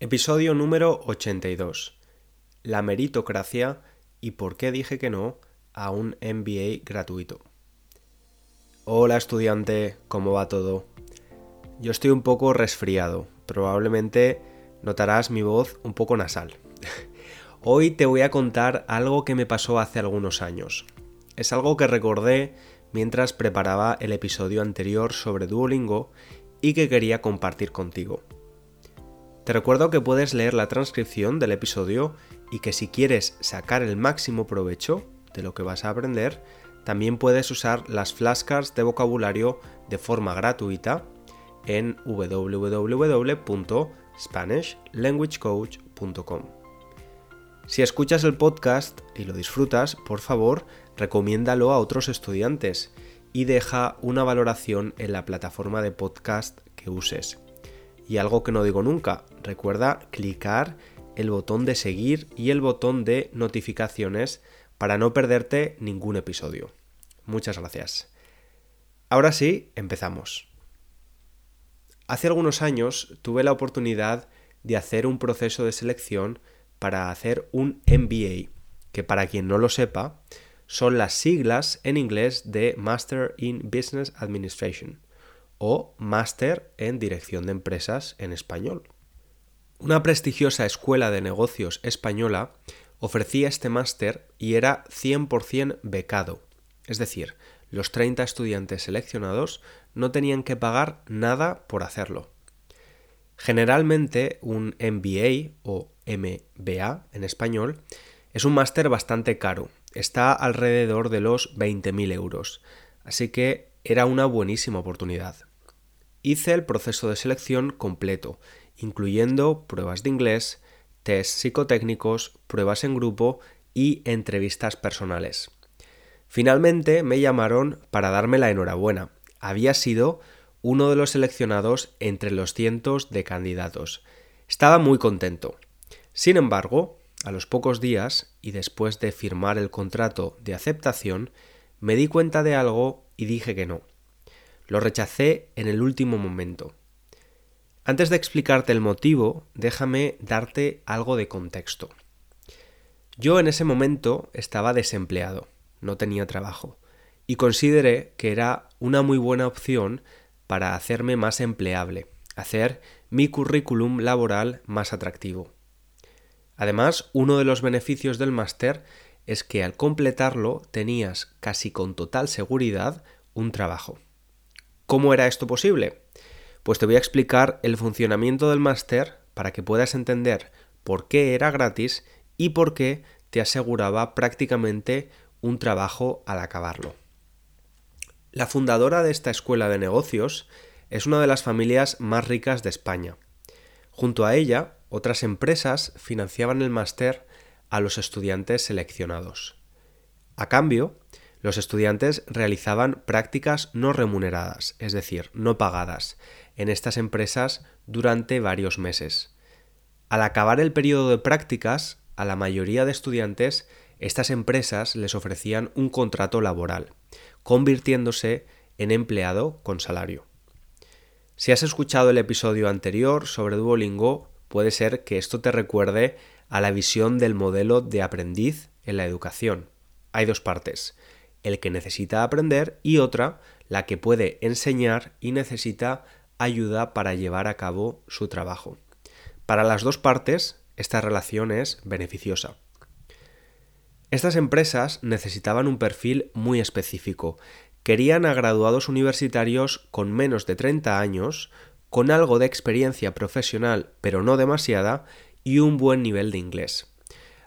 Episodio número 82. La meritocracia y por qué dije que no a un MBA gratuito. Hola estudiante, ¿cómo va todo? Yo estoy un poco resfriado, probablemente notarás mi voz un poco nasal. Hoy te voy a contar algo que me pasó hace algunos años. Es algo que recordé mientras preparaba el episodio anterior sobre Duolingo y que quería compartir contigo. Te recuerdo que puedes leer la transcripción del episodio y que si quieres sacar el máximo provecho de lo que vas a aprender, también puedes usar las flashcards de vocabulario de forma gratuita en www.spanishlanguagecoach.com. Si escuchas el podcast y lo disfrutas, por favor, recomiéndalo a otros estudiantes y deja una valoración en la plataforma de podcast que uses. Y algo que no digo nunca, recuerda clicar el botón de seguir y el botón de notificaciones para no perderte ningún episodio. Muchas gracias. Ahora sí, empezamos. Hace algunos años tuve la oportunidad de hacer un proceso de selección para hacer un MBA, que para quien no lo sepa, son las siglas en inglés de Master in Business Administration o máster en dirección de empresas en español. Una prestigiosa escuela de negocios española ofrecía este máster y era 100% becado, es decir, los 30 estudiantes seleccionados no tenían que pagar nada por hacerlo. Generalmente un MBA o MBA en español es un máster bastante caro, está alrededor de los 20.000 euros, así que era una buenísima oportunidad. Hice el proceso de selección completo, incluyendo pruebas de inglés, test psicotécnicos, pruebas en grupo y entrevistas personales. Finalmente me llamaron para darme la enhorabuena. Había sido uno de los seleccionados entre los cientos de candidatos. Estaba muy contento. Sin embargo, a los pocos días, y después de firmar el contrato de aceptación, me di cuenta de algo y dije que no. Lo rechacé en el último momento. Antes de explicarte el motivo, déjame darte algo de contexto. Yo en ese momento estaba desempleado, no tenía trabajo, y consideré que era una muy buena opción para hacerme más empleable, hacer mi currículum laboral más atractivo. Además, uno de los beneficios del máster es que al completarlo tenías casi con total seguridad un trabajo. ¿Cómo era esto posible? Pues te voy a explicar el funcionamiento del máster para que puedas entender por qué era gratis y por qué te aseguraba prácticamente un trabajo al acabarlo. La fundadora de esta escuela de negocios es una de las familias más ricas de España. Junto a ella, otras empresas financiaban el máster a los estudiantes seleccionados. A cambio, los estudiantes realizaban prácticas no remuneradas, es decir, no pagadas, en estas empresas durante varios meses. Al acabar el periodo de prácticas, a la mayoría de estudiantes, estas empresas les ofrecían un contrato laboral, convirtiéndose en empleado con salario. Si has escuchado el episodio anterior sobre Duolingo, puede ser que esto te recuerde a la visión del modelo de aprendiz en la educación. Hay dos partes el que necesita aprender y otra, la que puede enseñar y necesita ayuda para llevar a cabo su trabajo. Para las dos partes, esta relación es beneficiosa. Estas empresas necesitaban un perfil muy específico. Querían a graduados universitarios con menos de 30 años, con algo de experiencia profesional, pero no demasiada, y un buen nivel de inglés.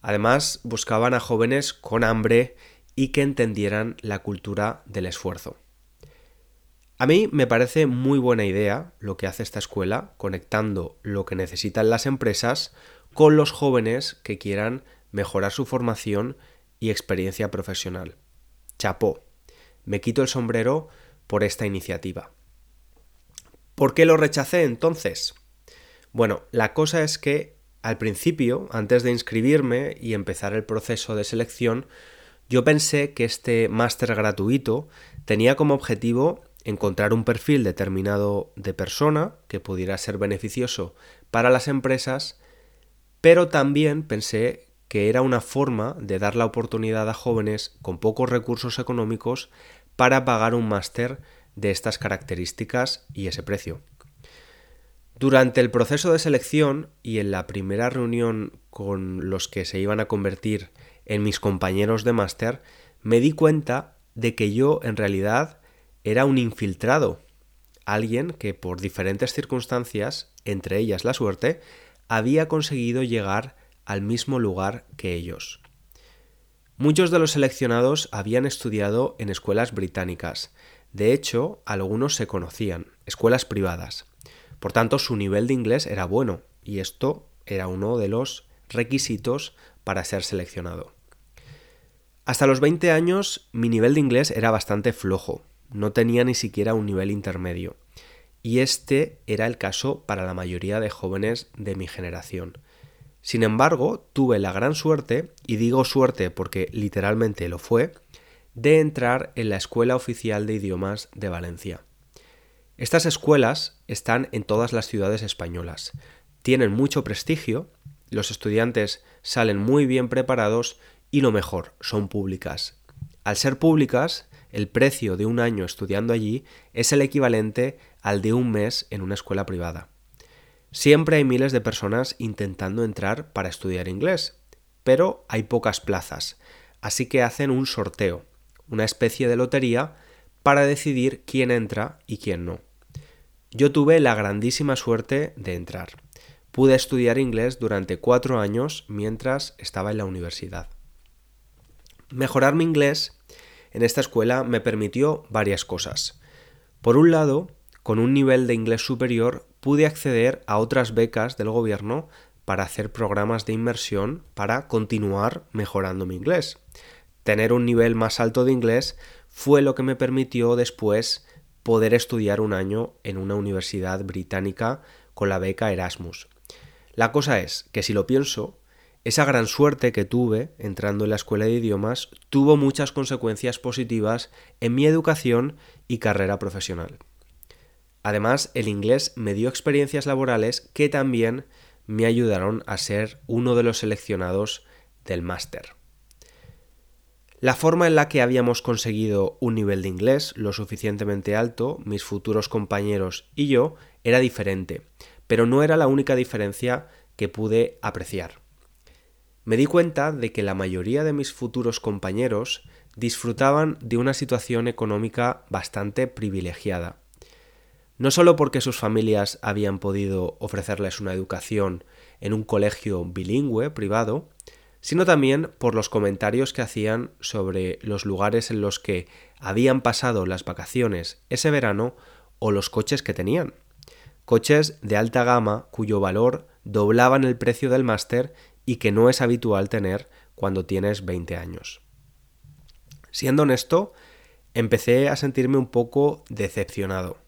Además, buscaban a jóvenes con hambre y que entendieran la cultura del esfuerzo. A mí me parece muy buena idea lo que hace esta escuela, conectando lo que necesitan las empresas con los jóvenes que quieran mejorar su formación y experiencia profesional. Chapó. Me quito el sombrero por esta iniciativa. ¿Por qué lo rechacé entonces? Bueno, la cosa es que al principio, antes de inscribirme y empezar el proceso de selección, yo pensé que este máster gratuito tenía como objetivo encontrar un perfil determinado de persona que pudiera ser beneficioso para las empresas, pero también pensé que era una forma de dar la oportunidad a jóvenes con pocos recursos económicos para pagar un máster de estas características y ese precio. Durante el proceso de selección y en la primera reunión con los que se iban a convertir en mis compañeros de máster, me di cuenta de que yo en realidad era un infiltrado, alguien que por diferentes circunstancias, entre ellas la suerte, había conseguido llegar al mismo lugar que ellos. Muchos de los seleccionados habían estudiado en escuelas británicas, de hecho, algunos se conocían, escuelas privadas. Por tanto, su nivel de inglés era bueno, y esto era uno de los requisitos para ser seleccionado. Hasta los 20 años mi nivel de inglés era bastante flojo, no tenía ni siquiera un nivel intermedio. Y este era el caso para la mayoría de jóvenes de mi generación. Sin embargo, tuve la gran suerte, y digo suerte porque literalmente lo fue, de entrar en la Escuela Oficial de Idiomas de Valencia. Estas escuelas están en todas las ciudades españolas, tienen mucho prestigio, los estudiantes salen muy bien preparados y lo mejor, son públicas. Al ser públicas, el precio de un año estudiando allí es el equivalente al de un mes en una escuela privada. Siempre hay miles de personas intentando entrar para estudiar inglés, pero hay pocas plazas, así que hacen un sorteo, una especie de lotería, para decidir quién entra y quién no. Yo tuve la grandísima suerte de entrar. Pude estudiar inglés durante cuatro años mientras estaba en la universidad. Mejorar mi inglés en esta escuela me permitió varias cosas. Por un lado, con un nivel de inglés superior pude acceder a otras becas del gobierno para hacer programas de inmersión para continuar mejorando mi inglés. Tener un nivel más alto de inglés fue lo que me permitió después poder estudiar un año en una universidad británica con la beca Erasmus. La cosa es que si lo pienso, esa gran suerte que tuve entrando en la escuela de idiomas tuvo muchas consecuencias positivas en mi educación y carrera profesional. Además, el inglés me dio experiencias laborales que también me ayudaron a ser uno de los seleccionados del máster. La forma en la que habíamos conseguido un nivel de inglés lo suficientemente alto, mis futuros compañeros y yo, era diferente, pero no era la única diferencia que pude apreciar me di cuenta de que la mayoría de mis futuros compañeros disfrutaban de una situación económica bastante privilegiada. No solo porque sus familias habían podido ofrecerles una educación en un colegio bilingüe privado, sino también por los comentarios que hacían sobre los lugares en los que habían pasado las vacaciones ese verano o los coches que tenían. Coches de alta gama cuyo valor doblaban el precio del máster y que no es habitual tener cuando tienes 20 años. Siendo honesto, empecé a sentirme un poco decepcionado.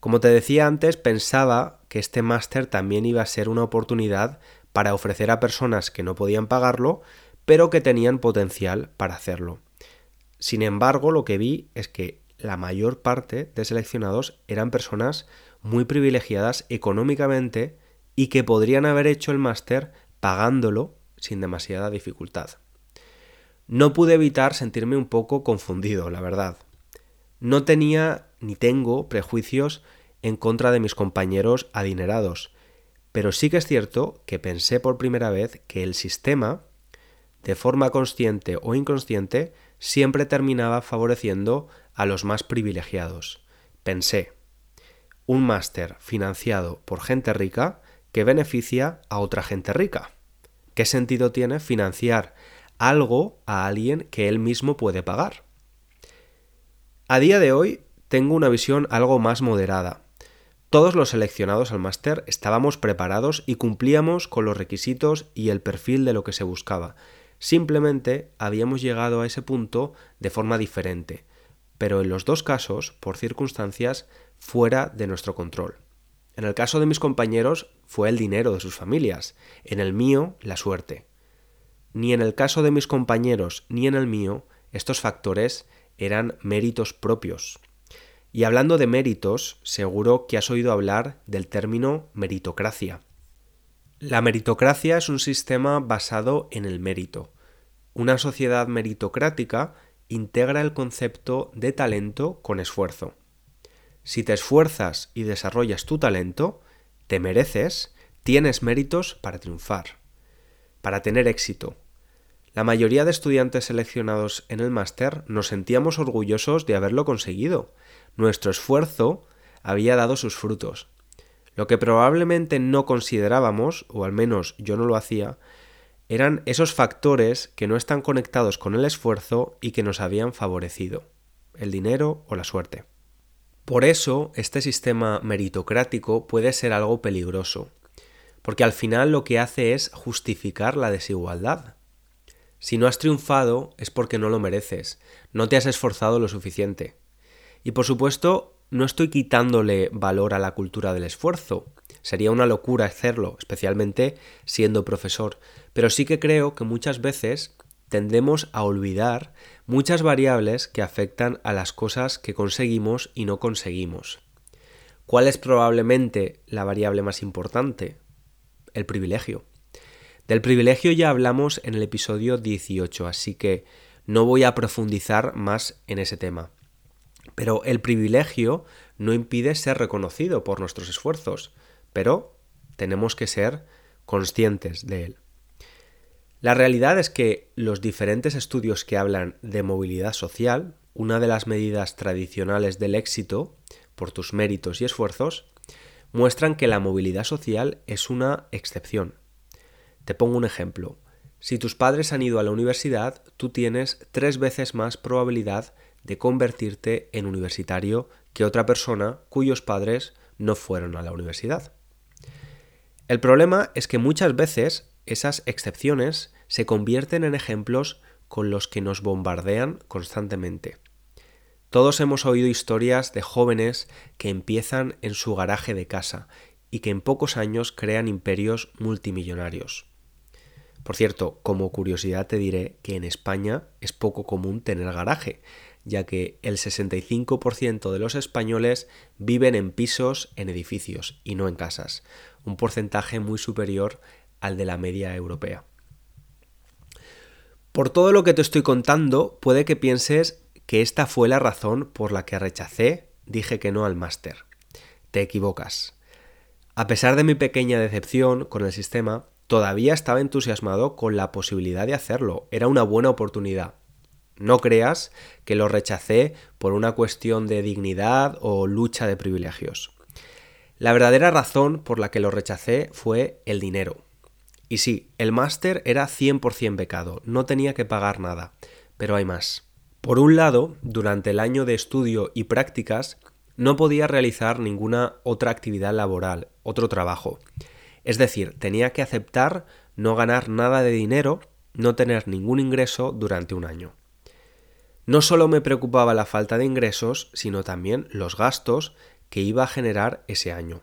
Como te decía antes, pensaba que este máster también iba a ser una oportunidad para ofrecer a personas que no podían pagarlo, pero que tenían potencial para hacerlo. Sin embargo, lo que vi es que la mayor parte de seleccionados eran personas muy privilegiadas económicamente y que podrían haber hecho el máster pagándolo sin demasiada dificultad. No pude evitar sentirme un poco confundido, la verdad. No tenía ni tengo prejuicios en contra de mis compañeros adinerados, pero sí que es cierto que pensé por primera vez que el sistema, de forma consciente o inconsciente, siempre terminaba favoreciendo a los más privilegiados. Pensé, un máster financiado por gente rica que beneficia a otra gente rica. ¿Qué sentido tiene financiar algo a alguien que él mismo puede pagar? A día de hoy tengo una visión algo más moderada. Todos los seleccionados al máster estábamos preparados y cumplíamos con los requisitos y el perfil de lo que se buscaba. Simplemente habíamos llegado a ese punto de forma diferente, pero en los dos casos por circunstancias fuera de nuestro control. En el caso de mis compañeros fue el dinero de sus familias, en el mío la suerte. Ni en el caso de mis compañeros ni en el mío estos factores eran méritos propios. Y hablando de méritos, seguro que has oído hablar del término meritocracia. La meritocracia es un sistema basado en el mérito. Una sociedad meritocrática integra el concepto de talento con esfuerzo. Si te esfuerzas y desarrollas tu talento, te mereces, tienes méritos para triunfar, para tener éxito. La mayoría de estudiantes seleccionados en el máster nos sentíamos orgullosos de haberlo conseguido. Nuestro esfuerzo había dado sus frutos. Lo que probablemente no considerábamos, o al menos yo no lo hacía, eran esos factores que no están conectados con el esfuerzo y que nos habían favorecido, el dinero o la suerte. Por eso, este sistema meritocrático puede ser algo peligroso, porque al final lo que hace es justificar la desigualdad. Si no has triunfado es porque no lo mereces, no te has esforzado lo suficiente. Y por supuesto, no estoy quitándole valor a la cultura del esfuerzo. Sería una locura hacerlo, especialmente siendo profesor. Pero sí que creo que muchas veces tendemos a olvidar muchas variables que afectan a las cosas que conseguimos y no conseguimos. ¿Cuál es probablemente la variable más importante? El privilegio. Del privilegio ya hablamos en el episodio 18, así que no voy a profundizar más en ese tema. Pero el privilegio no impide ser reconocido por nuestros esfuerzos, pero tenemos que ser conscientes de él. La realidad es que los diferentes estudios que hablan de movilidad social, una de las medidas tradicionales del éxito, por tus méritos y esfuerzos, muestran que la movilidad social es una excepción. Te pongo un ejemplo. Si tus padres han ido a la universidad, tú tienes tres veces más probabilidad de convertirte en universitario que otra persona cuyos padres no fueron a la universidad. El problema es que muchas veces esas excepciones se convierten en ejemplos con los que nos bombardean constantemente. Todos hemos oído historias de jóvenes que empiezan en su garaje de casa y que en pocos años crean imperios multimillonarios. Por cierto, como curiosidad te diré que en España es poco común tener garaje, ya que el 65% de los españoles viven en pisos en edificios y no en casas, un porcentaje muy superior al de la media europea. Por todo lo que te estoy contando, puede que pienses que esta fue la razón por la que rechacé, dije que no al máster. Te equivocas. A pesar de mi pequeña decepción con el sistema, todavía estaba entusiasmado con la posibilidad de hacerlo. Era una buena oportunidad. No creas que lo rechacé por una cuestión de dignidad o lucha de privilegios. La verdadera razón por la que lo rechacé fue el dinero. Y sí, el máster era 100% becado, no tenía que pagar nada, pero hay más. Por un lado, durante el año de estudio y prácticas, no podía realizar ninguna otra actividad laboral, otro trabajo. Es decir, tenía que aceptar no ganar nada de dinero, no tener ningún ingreso durante un año. No solo me preocupaba la falta de ingresos, sino también los gastos que iba a generar ese año.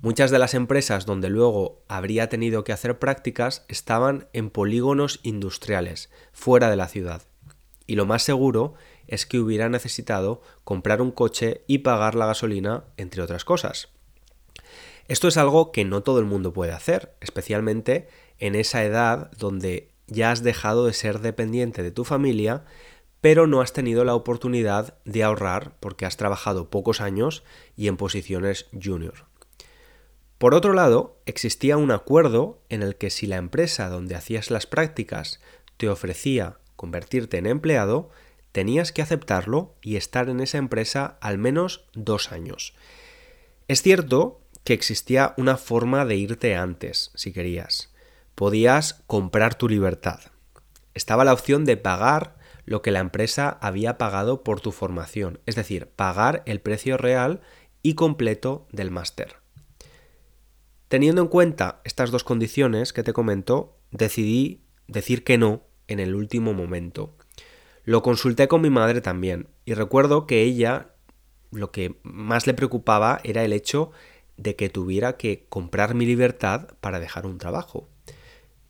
Muchas de las empresas donde luego habría tenido que hacer prácticas estaban en polígonos industriales, fuera de la ciudad. Y lo más seguro es que hubiera necesitado comprar un coche y pagar la gasolina, entre otras cosas. Esto es algo que no todo el mundo puede hacer, especialmente en esa edad donde ya has dejado de ser dependiente de tu familia, pero no has tenido la oportunidad de ahorrar porque has trabajado pocos años y en posiciones junior. Por otro lado, existía un acuerdo en el que si la empresa donde hacías las prácticas te ofrecía convertirte en empleado, tenías que aceptarlo y estar en esa empresa al menos dos años. Es cierto que existía una forma de irte antes, si querías. Podías comprar tu libertad. Estaba la opción de pagar lo que la empresa había pagado por tu formación, es decir, pagar el precio real y completo del máster. Teniendo en cuenta estas dos condiciones que te comento, decidí decir que no en el último momento. Lo consulté con mi madre también y recuerdo que ella lo que más le preocupaba era el hecho de que tuviera que comprar mi libertad para dejar un trabajo.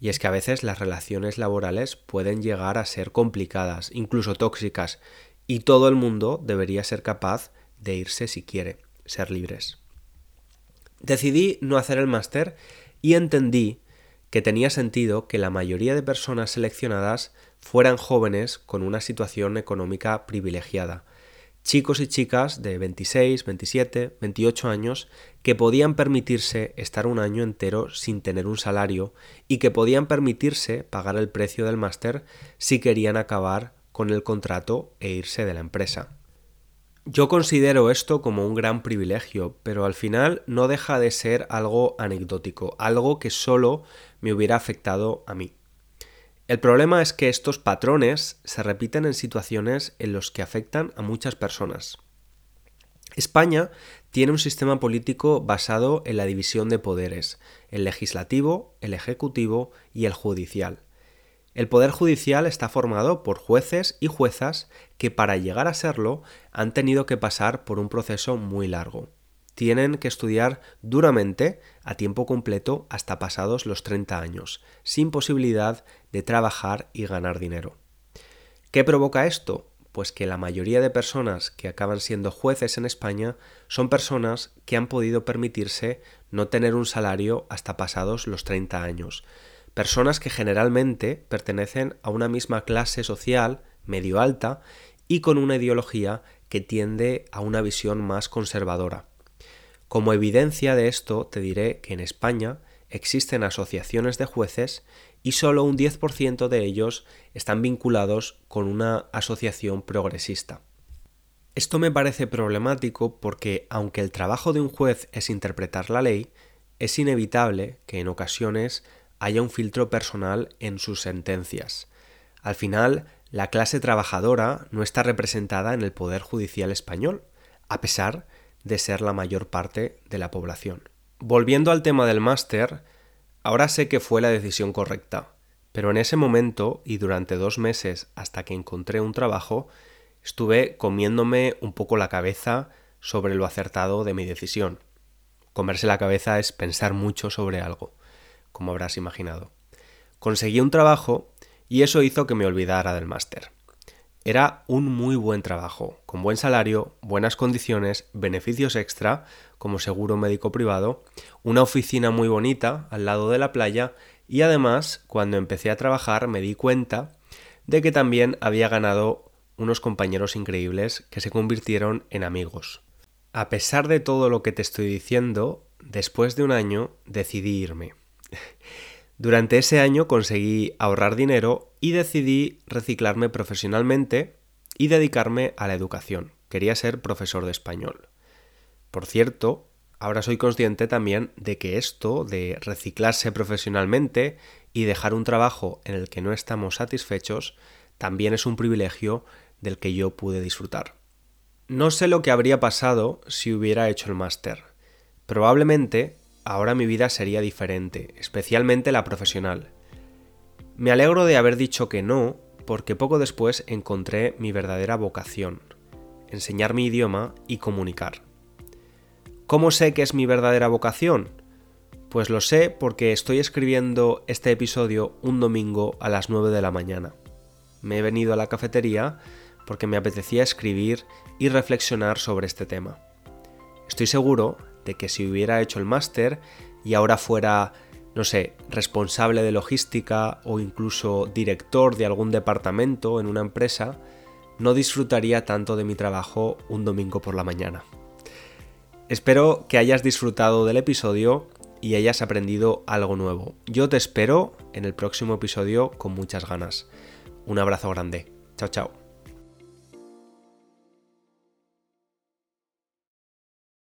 Y es que a veces las relaciones laborales pueden llegar a ser complicadas, incluso tóxicas, y todo el mundo debería ser capaz de irse si quiere, ser libres. Decidí no hacer el máster y entendí que tenía sentido que la mayoría de personas seleccionadas fueran jóvenes con una situación económica privilegiada, chicos y chicas de 26, 27, 28 años que podían permitirse estar un año entero sin tener un salario y que podían permitirse pagar el precio del máster si querían acabar con el contrato e irse de la empresa. Yo considero esto como un gran privilegio, pero al final no deja de ser algo anecdótico, algo que solo me hubiera afectado a mí. El problema es que estos patrones se repiten en situaciones en los que afectan a muchas personas. España tiene un sistema político basado en la división de poderes, el legislativo, el ejecutivo y el judicial. El Poder Judicial está formado por jueces y juezas que para llegar a serlo han tenido que pasar por un proceso muy largo. Tienen que estudiar duramente, a tiempo completo, hasta pasados los 30 años, sin posibilidad de trabajar y ganar dinero. ¿Qué provoca esto? Pues que la mayoría de personas que acaban siendo jueces en España son personas que han podido permitirse no tener un salario hasta pasados los 30 años, personas que generalmente pertenecen a una misma clase social, medio alta, y con una ideología que tiende a una visión más conservadora. Como evidencia de esto, te diré que en España existen asociaciones de jueces y solo un 10% de ellos están vinculados con una asociación progresista. Esto me parece problemático porque, aunque el trabajo de un juez es interpretar la ley, es inevitable que en ocasiones haya un filtro personal en sus sentencias. Al final, la clase trabajadora no está representada en el Poder Judicial español, a pesar de ser la mayor parte de la población. Volviendo al tema del máster, ahora sé que fue la decisión correcta, pero en ese momento y durante dos meses hasta que encontré un trabajo, estuve comiéndome un poco la cabeza sobre lo acertado de mi decisión. Comerse la cabeza es pensar mucho sobre algo como habrás imaginado. Conseguí un trabajo y eso hizo que me olvidara del máster. Era un muy buen trabajo, con buen salario, buenas condiciones, beneficios extra, como seguro médico privado, una oficina muy bonita al lado de la playa y además, cuando empecé a trabajar me di cuenta de que también había ganado unos compañeros increíbles que se convirtieron en amigos. A pesar de todo lo que te estoy diciendo, después de un año decidí irme. Durante ese año conseguí ahorrar dinero y decidí reciclarme profesionalmente y dedicarme a la educación. Quería ser profesor de español. Por cierto, ahora soy consciente también de que esto de reciclarse profesionalmente y dejar un trabajo en el que no estamos satisfechos también es un privilegio del que yo pude disfrutar. No sé lo que habría pasado si hubiera hecho el máster. Probablemente ahora mi vida sería diferente, especialmente la profesional. Me alegro de haber dicho que no, porque poco después encontré mi verdadera vocación, enseñar mi idioma y comunicar. ¿Cómo sé que es mi verdadera vocación? Pues lo sé porque estoy escribiendo este episodio un domingo a las 9 de la mañana. Me he venido a la cafetería porque me apetecía escribir y reflexionar sobre este tema. Estoy seguro de que si hubiera hecho el máster y ahora fuera, no sé, responsable de logística o incluso director de algún departamento en una empresa, no disfrutaría tanto de mi trabajo un domingo por la mañana. Espero que hayas disfrutado del episodio y hayas aprendido algo nuevo. Yo te espero en el próximo episodio con muchas ganas. Un abrazo grande. Chao, chao.